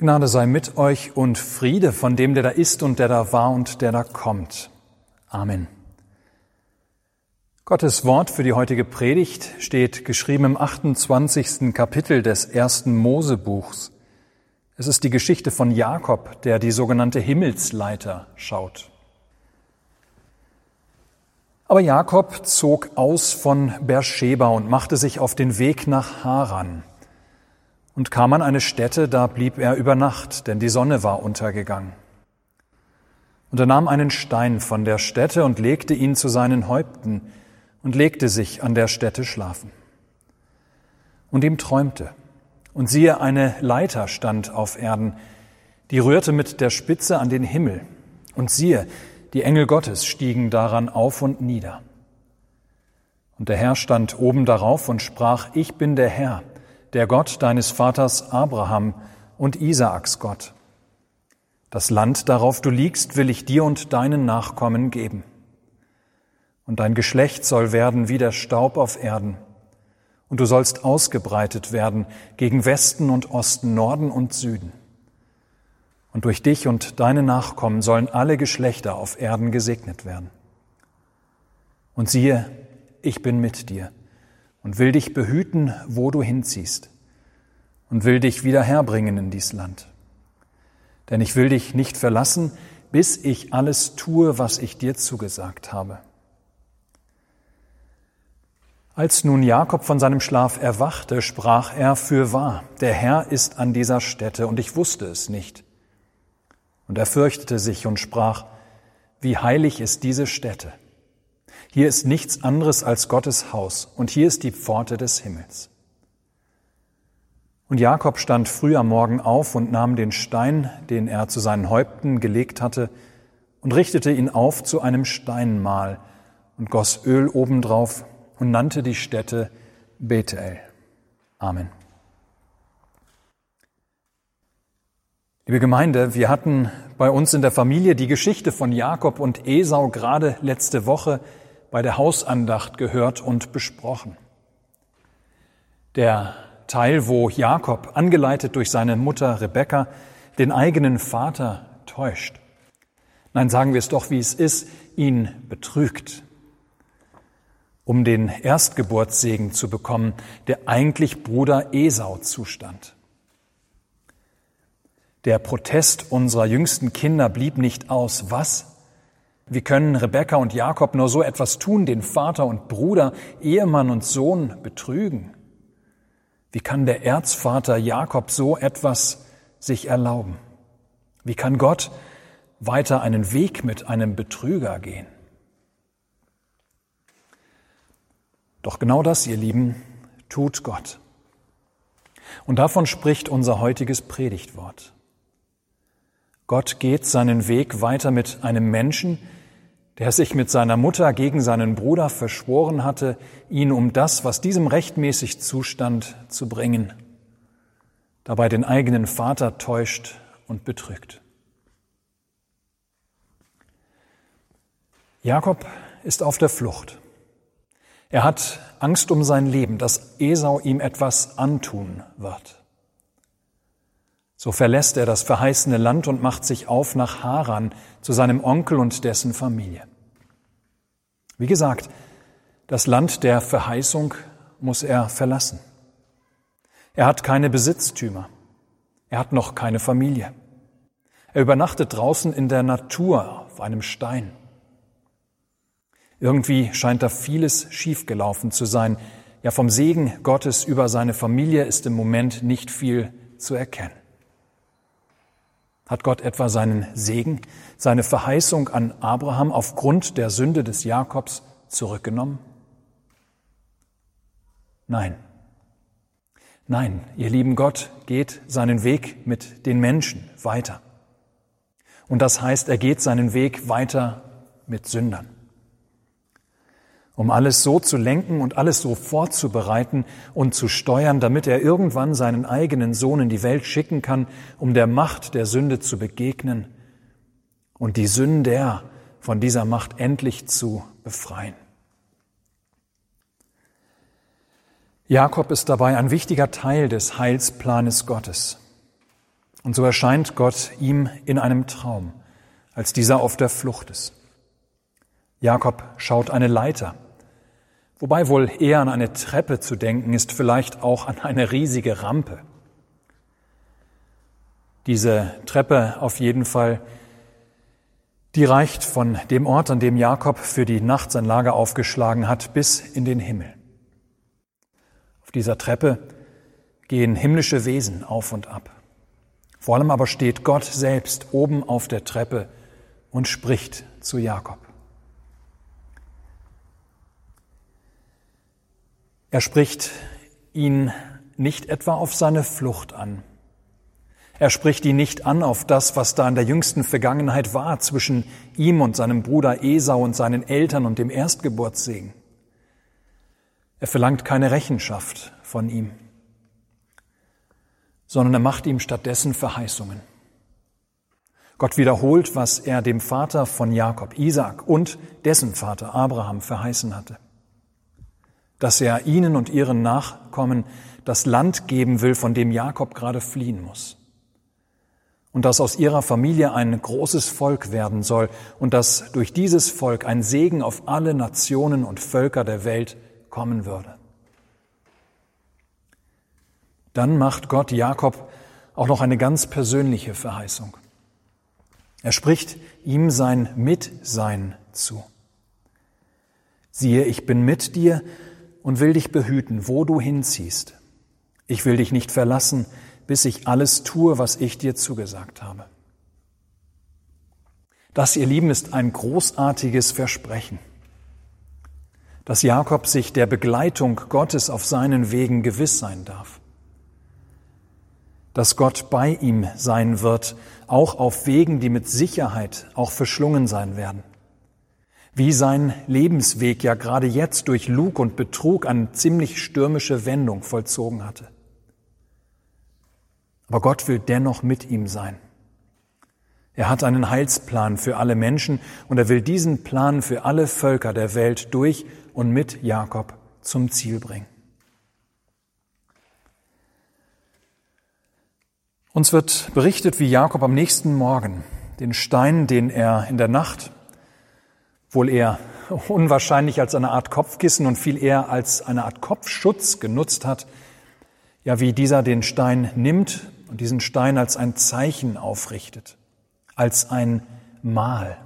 Gnade sei mit euch und Friede von dem, der da ist und der da war und der da kommt. Amen. Gottes Wort für die heutige Predigt steht geschrieben im 28. Kapitel des ersten Mosebuchs. Es ist die Geschichte von Jakob, der die sogenannte Himmelsleiter schaut. Aber Jakob zog aus von Beersheba und machte sich auf den Weg nach Haran und kam an eine Stätte, da blieb er über Nacht, denn die Sonne war untergegangen. Und er nahm einen Stein von der Stätte und legte ihn zu seinen Häupten und legte sich an der Stätte schlafen. Und ihm träumte, und siehe, eine Leiter stand auf Erden, die rührte mit der Spitze an den Himmel, und siehe, die Engel Gottes stiegen daran auf und nieder. Und der Herr stand oben darauf und sprach, ich bin der Herr, der Gott deines Vaters Abraham und Isaaks Gott. Das Land, darauf du liegst, will ich dir und deinen Nachkommen geben. Und dein Geschlecht soll werden wie der Staub auf Erden. Und du sollst ausgebreitet werden gegen Westen und Osten, Norden und Süden. Und durch dich und deine Nachkommen sollen alle Geschlechter auf Erden gesegnet werden. Und siehe, ich bin mit dir und will dich behüten, wo du hinziehst, und will dich wieder herbringen in dies Land. Denn ich will dich nicht verlassen, bis ich alles tue, was ich dir zugesagt habe. Als nun Jakob von seinem Schlaf erwachte, sprach er für wahr, der Herr ist an dieser Stätte, und ich wusste es nicht. Und er fürchtete sich und sprach, wie heilig ist diese Stätte. Hier ist nichts anderes als Gottes Haus und hier ist die Pforte des Himmels. Und Jakob stand früh am Morgen auf und nahm den Stein, den er zu seinen Häupten gelegt hatte, und richtete ihn auf zu einem Steinmal und goss Öl obendrauf und nannte die Stätte Bethel. Amen. Liebe Gemeinde, wir hatten bei uns in der Familie die Geschichte von Jakob und Esau gerade letzte Woche bei der Hausandacht gehört und besprochen. Der Teil, wo Jakob, angeleitet durch seine Mutter Rebekka, den eigenen Vater täuscht. Nein, sagen wir es doch, wie es ist, ihn betrügt, um den Erstgeburtssegen zu bekommen, der eigentlich Bruder Esau zustand. Der Protest unserer jüngsten Kinder blieb nicht aus. Was? Wie können Rebekka und Jakob nur so etwas tun, den Vater und Bruder, Ehemann und Sohn betrügen? Wie kann der Erzvater Jakob so etwas sich erlauben? Wie kann Gott weiter einen Weg mit einem Betrüger gehen? Doch genau das, ihr Lieben, tut Gott. Und davon spricht unser heutiges Predigtwort. Gott geht seinen Weg weiter mit einem Menschen, der sich mit seiner Mutter gegen seinen Bruder verschworen hatte, ihn um das, was diesem rechtmäßig zustand, zu bringen, dabei den eigenen Vater täuscht und betrügt. Jakob ist auf der Flucht. Er hat Angst um sein Leben, dass Esau ihm etwas antun wird. So verlässt er das verheißene Land und macht sich auf nach Haran zu seinem Onkel und dessen Familie. Wie gesagt, das Land der Verheißung muss er verlassen. Er hat keine Besitztümer. Er hat noch keine Familie. Er übernachtet draußen in der Natur auf einem Stein. Irgendwie scheint da vieles schiefgelaufen zu sein. Ja, vom Segen Gottes über seine Familie ist im Moment nicht viel zu erkennen. Hat Gott etwa seinen Segen, seine Verheißung an Abraham aufgrund der Sünde des Jakobs zurückgenommen? Nein. Nein, ihr lieben Gott geht seinen Weg mit den Menschen weiter. Und das heißt, er geht seinen Weg weiter mit Sündern um alles so zu lenken und alles so vorzubereiten und zu steuern, damit er irgendwann seinen eigenen Sohn in die Welt schicken kann, um der Macht der Sünde zu begegnen und die Sünder von dieser Macht endlich zu befreien. Jakob ist dabei ein wichtiger Teil des Heilsplanes Gottes. Und so erscheint Gott ihm in einem Traum, als dieser auf der Flucht ist. Jakob schaut eine Leiter, wobei wohl eher an eine Treppe zu denken ist, vielleicht auch an eine riesige Rampe. Diese Treppe auf jeden Fall, die reicht von dem Ort, an dem Jakob für die Nacht sein Lager aufgeschlagen hat, bis in den Himmel. Auf dieser Treppe gehen himmlische Wesen auf und ab. Vor allem aber steht Gott selbst oben auf der Treppe und spricht zu Jakob. Er spricht ihn nicht etwa auf seine Flucht an. Er spricht ihn nicht an auf das, was da in der jüngsten Vergangenheit war zwischen ihm und seinem Bruder Esau und seinen Eltern und dem Erstgeburtssegen. Er verlangt keine Rechenschaft von ihm, sondern er macht ihm stattdessen Verheißungen. Gott wiederholt, was er dem Vater von Jakob, Isaac und dessen Vater Abraham verheißen hatte. Dass er ihnen und ihren Nachkommen das Land geben will, von dem Jakob gerade fliehen muss. Und dass aus ihrer Familie ein großes Volk werden soll und dass durch dieses Volk ein Segen auf alle Nationen und Völker der Welt kommen würde. Dann macht Gott Jakob auch noch eine ganz persönliche Verheißung. Er spricht ihm sein Mitsein zu. Siehe, ich bin mit dir und will dich behüten, wo du hinziehst. Ich will dich nicht verlassen, bis ich alles tue, was ich dir zugesagt habe. Das, ihr Lieben, ist ein großartiges Versprechen dass Jakob sich der Begleitung Gottes auf seinen Wegen gewiss sein darf. Dass Gott bei ihm sein wird, auch auf Wegen, die mit Sicherheit auch verschlungen sein werden. Wie sein Lebensweg ja gerade jetzt durch Lug und Betrug eine ziemlich stürmische Wendung vollzogen hatte. Aber Gott will dennoch mit ihm sein. Er hat einen Heilsplan für alle Menschen und er will diesen Plan für alle Völker der Welt durch und mit Jakob zum Ziel bringen. Uns wird berichtet, wie Jakob am nächsten Morgen den Stein, den er in der Nacht wohl eher unwahrscheinlich als eine Art Kopfkissen und viel eher als eine Art Kopfschutz genutzt hat, ja, wie dieser den Stein nimmt und diesen Stein als ein Zeichen aufrichtet, als ein Mal.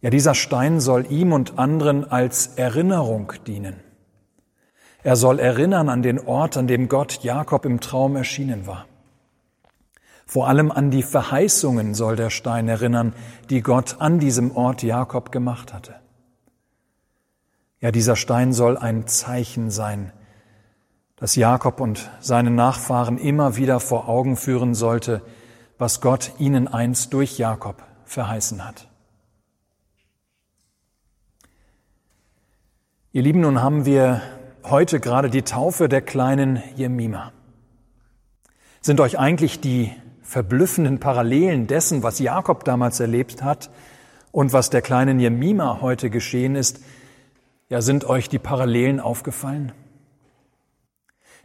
Ja, dieser Stein soll ihm und anderen als Erinnerung dienen. Er soll erinnern an den Ort, an dem Gott Jakob im Traum erschienen war. Vor allem an die Verheißungen soll der Stein erinnern, die Gott an diesem Ort Jakob gemacht hatte. Ja, dieser Stein soll ein Zeichen sein, das Jakob und seine Nachfahren immer wieder vor Augen führen sollte, was Gott ihnen einst durch Jakob verheißen hat. Ihr Lieben, nun haben wir heute gerade die Taufe der kleinen Jemima. Sind euch eigentlich die verblüffenden Parallelen dessen, was Jakob damals erlebt hat und was der kleinen Jemima heute geschehen ist, ja, sind euch die Parallelen aufgefallen?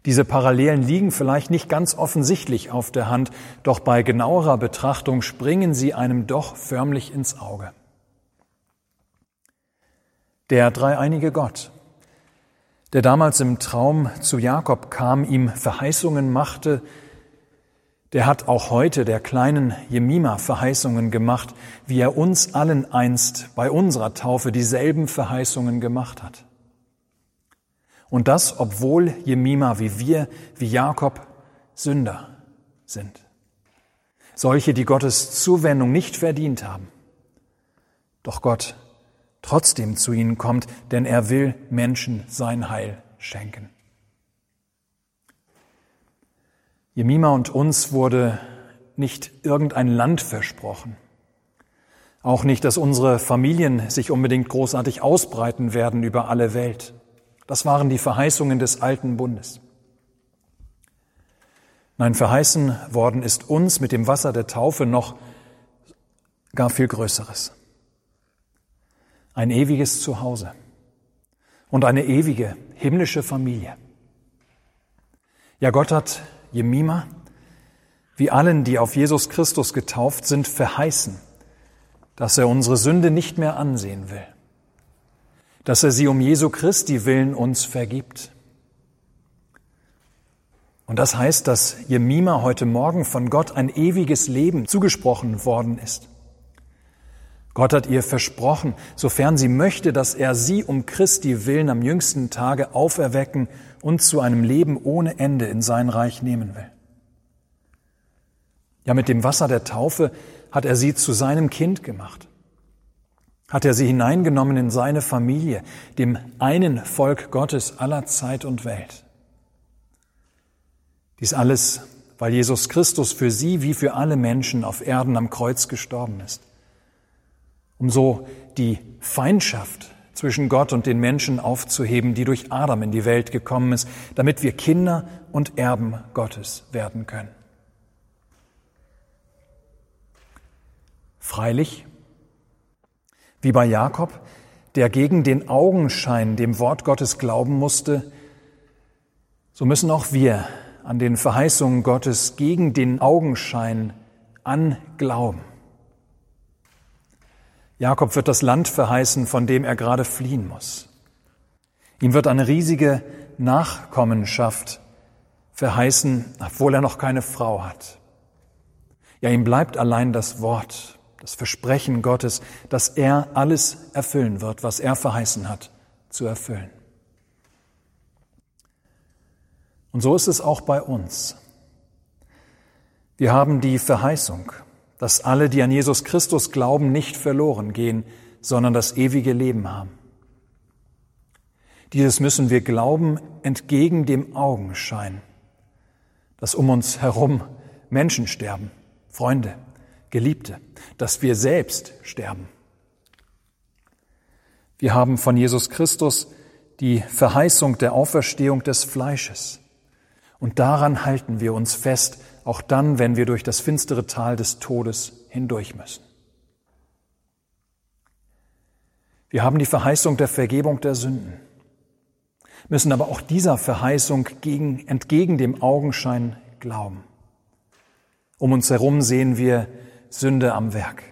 Diese Parallelen liegen vielleicht nicht ganz offensichtlich auf der Hand, doch bei genauerer Betrachtung springen sie einem doch förmlich ins Auge. Der dreieinige Gott, der damals im Traum zu Jakob kam, ihm Verheißungen machte, der hat auch heute der kleinen Jemima Verheißungen gemacht, wie er uns allen einst bei unserer Taufe dieselben Verheißungen gemacht hat. Und das, obwohl Jemima wie wir, wie Jakob, Sünder sind. Solche, die Gottes Zuwendung nicht verdient haben. Doch Gott trotzdem zu ihnen kommt, denn er will Menschen sein Heil schenken. Jemima und uns wurde nicht irgendein Land versprochen. Auch nicht, dass unsere Familien sich unbedingt großartig ausbreiten werden über alle Welt. Das waren die Verheißungen des alten Bundes. Nein, verheißen worden ist uns mit dem Wasser der Taufe noch gar viel Größeres ein ewiges Zuhause und eine ewige himmlische Familie. Ja, Gott hat Jemima wie allen, die auf Jesus Christus getauft sind, verheißen, dass er unsere Sünde nicht mehr ansehen will, dass er sie um Jesu Christi willen uns vergibt. Und das heißt, dass Jemima heute Morgen von Gott ein ewiges Leben zugesprochen worden ist. Gott hat ihr versprochen, sofern sie möchte, dass er sie um Christi willen am jüngsten Tage auferwecken und zu einem Leben ohne Ende in sein Reich nehmen will. Ja, mit dem Wasser der Taufe hat er sie zu seinem Kind gemacht. Hat er sie hineingenommen in seine Familie, dem einen Volk Gottes aller Zeit und Welt. Dies alles, weil Jesus Christus für sie wie für alle Menschen auf Erden am Kreuz gestorben ist um so die Feindschaft zwischen Gott und den Menschen aufzuheben, die durch Adam in die Welt gekommen ist, damit wir Kinder und Erben Gottes werden können. Freilich, wie bei Jakob, der gegen den Augenschein dem Wort Gottes glauben musste, so müssen auch wir an den Verheißungen Gottes gegen den Augenschein anglauben. Jakob wird das Land verheißen, von dem er gerade fliehen muss. Ihm wird eine riesige Nachkommenschaft verheißen, obwohl er noch keine Frau hat. Ja, ihm bleibt allein das Wort, das Versprechen Gottes, dass er alles erfüllen wird, was er verheißen hat, zu erfüllen. Und so ist es auch bei uns. Wir haben die Verheißung, dass alle, die an Jesus Christus glauben, nicht verloren gehen, sondern das ewige Leben haben. Dieses müssen wir glauben entgegen dem Augenschein, dass um uns herum Menschen sterben, Freunde, Geliebte, dass wir selbst sterben. Wir haben von Jesus Christus die Verheißung der Auferstehung des Fleisches. Und daran halten wir uns fest, auch dann, wenn wir durch das finstere Tal des Todes hindurch müssen. Wir haben die Verheißung der Vergebung der Sünden, müssen aber auch dieser Verheißung gegen, entgegen dem Augenschein glauben. Um uns herum sehen wir Sünde am Werk.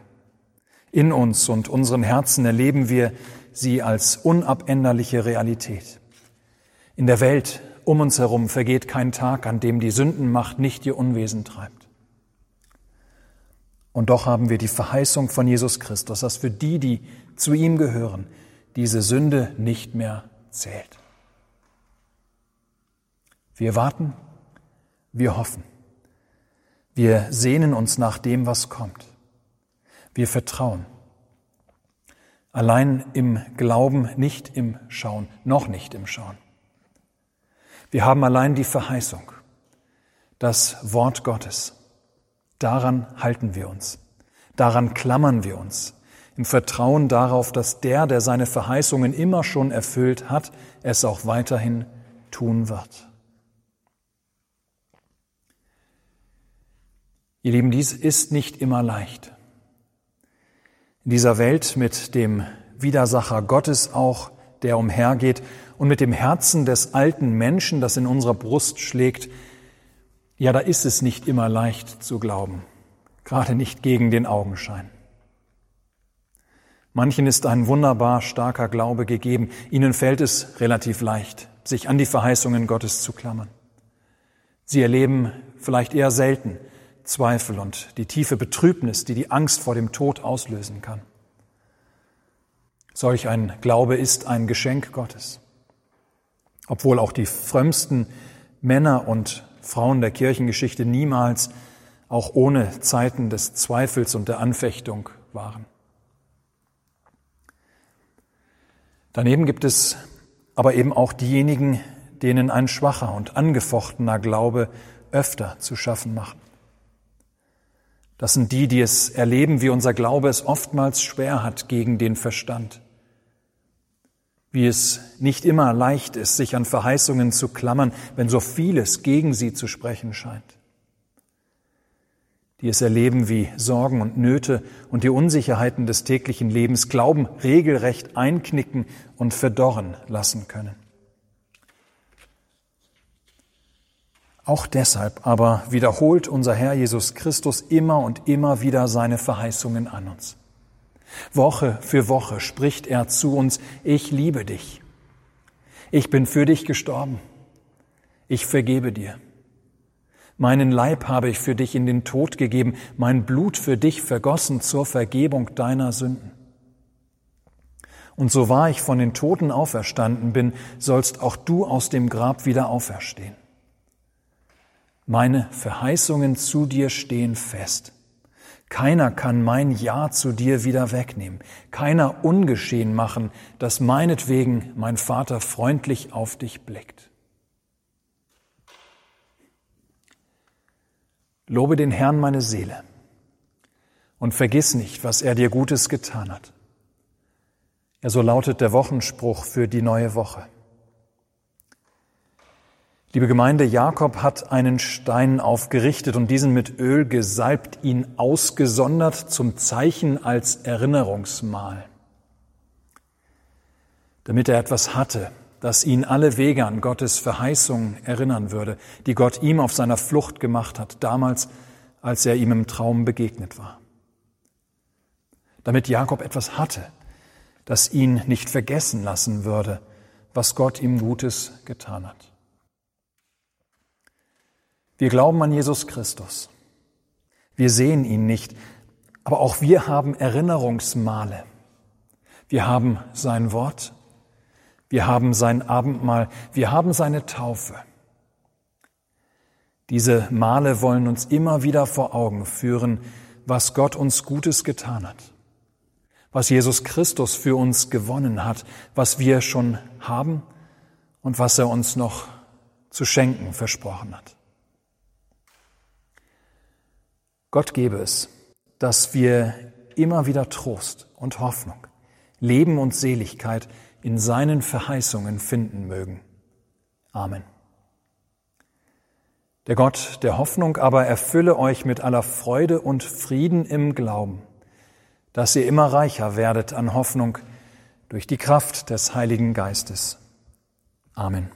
In uns und unserem Herzen erleben wir sie als unabänderliche Realität. In der Welt um uns herum vergeht kein Tag, an dem die Sündenmacht nicht ihr Unwesen treibt. Und doch haben wir die Verheißung von Jesus Christus, dass für die, die zu ihm gehören, diese Sünde nicht mehr zählt. Wir warten, wir hoffen, wir sehnen uns nach dem, was kommt. Wir vertrauen. Allein im Glauben, nicht im Schauen, noch nicht im Schauen. Wir haben allein die Verheißung, das Wort Gottes. Daran halten wir uns. Daran klammern wir uns. Im Vertrauen darauf, dass der, der seine Verheißungen immer schon erfüllt hat, es auch weiterhin tun wird. Ihr Lieben, dies ist nicht immer leicht. In dieser Welt mit dem Widersacher Gottes auch, der umhergeht, und mit dem Herzen des alten Menschen, das in unserer Brust schlägt, ja, da ist es nicht immer leicht zu glauben, gerade nicht gegen den Augenschein. Manchen ist ein wunderbar starker Glaube gegeben, ihnen fällt es relativ leicht, sich an die Verheißungen Gottes zu klammern. Sie erleben vielleicht eher selten Zweifel und die tiefe Betrübnis, die die Angst vor dem Tod auslösen kann. Solch ein Glaube ist ein Geschenk Gottes obwohl auch die frömmsten Männer und Frauen der Kirchengeschichte niemals auch ohne Zeiten des Zweifels und der Anfechtung waren. Daneben gibt es aber eben auch diejenigen, denen ein schwacher und angefochtener Glaube öfter zu schaffen macht. Das sind die, die es erleben, wie unser Glaube es oftmals schwer hat gegen den Verstand wie es nicht immer leicht ist, sich an Verheißungen zu klammern, wenn so vieles gegen sie zu sprechen scheint. Die es erleben, wie Sorgen und Nöte und die Unsicherheiten des täglichen Lebens Glauben regelrecht einknicken und verdorren lassen können. Auch deshalb aber wiederholt unser Herr Jesus Christus immer und immer wieder seine Verheißungen an uns. Woche für Woche spricht er zu uns, ich liebe dich. Ich bin für dich gestorben. Ich vergebe dir. Meinen Leib habe ich für dich in den Tod gegeben, mein Blut für dich vergossen zur Vergebung deiner Sünden. Und so wahr ich von den Toten auferstanden bin, sollst auch du aus dem Grab wieder auferstehen. Meine Verheißungen zu dir stehen fest. Keiner kann mein Ja zu dir wieder wegnehmen, keiner ungeschehen machen, dass meinetwegen mein Vater freundlich auf dich blickt. Lobe den Herrn meine Seele und vergiss nicht, was er dir Gutes getan hat. Ja, so lautet der Wochenspruch für die neue Woche. Liebe Gemeinde, Jakob hat einen Stein aufgerichtet und diesen mit Öl gesalbt, ihn ausgesondert zum Zeichen als Erinnerungsmal. Damit er etwas hatte, das ihn alle Wege an Gottes Verheißung erinnern würde, die Gott ihm auf seiner Flucht gemacht hat, damals, als er ihm im Traum begegnet war. Damit Jakob etwas hatte, das ihn nicht vergessen lassen würde, was Gott ihm Gutes getan hat. Wir glauben an Jesus Christus. Wir sehen ihn nicht, aber auch wir haben Erinnerungsmale. Wir haben sein Wort, wir haben sein Abendmahl, wir haben seine Taufe. Diese Male wollen uns immer wieder vor Augen führen, was Gott uns Gutes getan hat was Jesus Christus für uns gewonnen hat, was wir schon haben und was er uns noch zu schenken versprochen hat. Gott gebe es, dass wir immer wieder Trost und Hoffnung, Leben und Seligkeit in seinen Verheißungen finden mögen. Amen. Der Gott der Hoffnung aber erfülle euch mit aller Freude und Frieden im Glauben dass ihr immer reicher werdet an Hoffnung durch die Kraft des Heiligen Geistes. Amen.